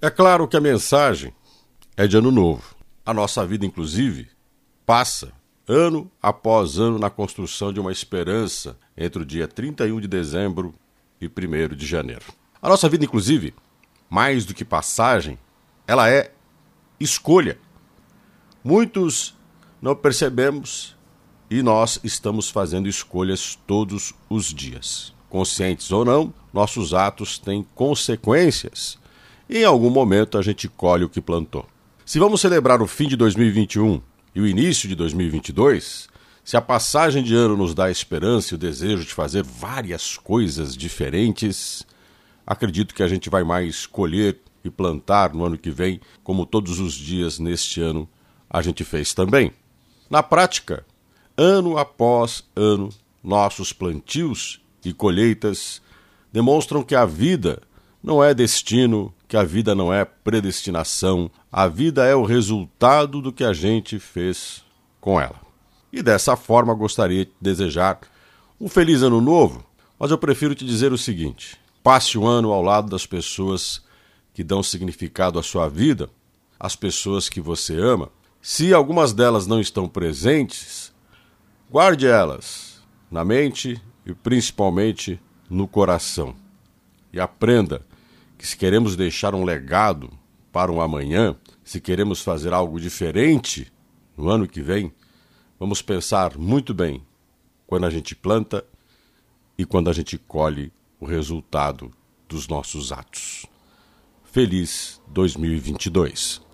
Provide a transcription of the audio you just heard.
É claro que a mensagem é de ano novo. A nossa vida, inclusive, passa ano após ano na construção de uma esperança entre o dia 31 de dezembro e 1 de janeiro. A nossa vida, inclusive, mais do que passagem, ela é escolha. Muitos não percebemos e nós estamos fazendo escolhas todos os dias. Conscientes ou não, nossos atos têm consequências e em algum momento a gente colhe o que plantou. Se vamos celebrar o fim de 2021 e o início de 2022, se a passagem de ano nos dá esperança e o desejo de fazer várias coisas diferentes, acredito que a gente vai mais colher e plantar no ano que vem, como todos os dias neste ano a gente fez também. Na prática, ano após ano, nossos plantios e colheitas demonstram que a vida não é destino, que a vida não é predestinação, a vida é o resultado do que a gente fez com ela. E dessa forma gostaria de desejar um feliz ano novo, mas eu prefiro te dizer o seguinte: passe o ano ao lado das pessoas que dão significado à sua vida, as pessoas que você ama. Se algumas delas não estão presentes, guarde elas na mente e principalmente no coração. E aprenda que se queremos deixar um legado para um amanhã, se queremos fazer algo diferente no ano que vem, vamos pensar muito bem quando a gente planta e quando a gente colhe o resultado dos nossos atos. Feliz 2022!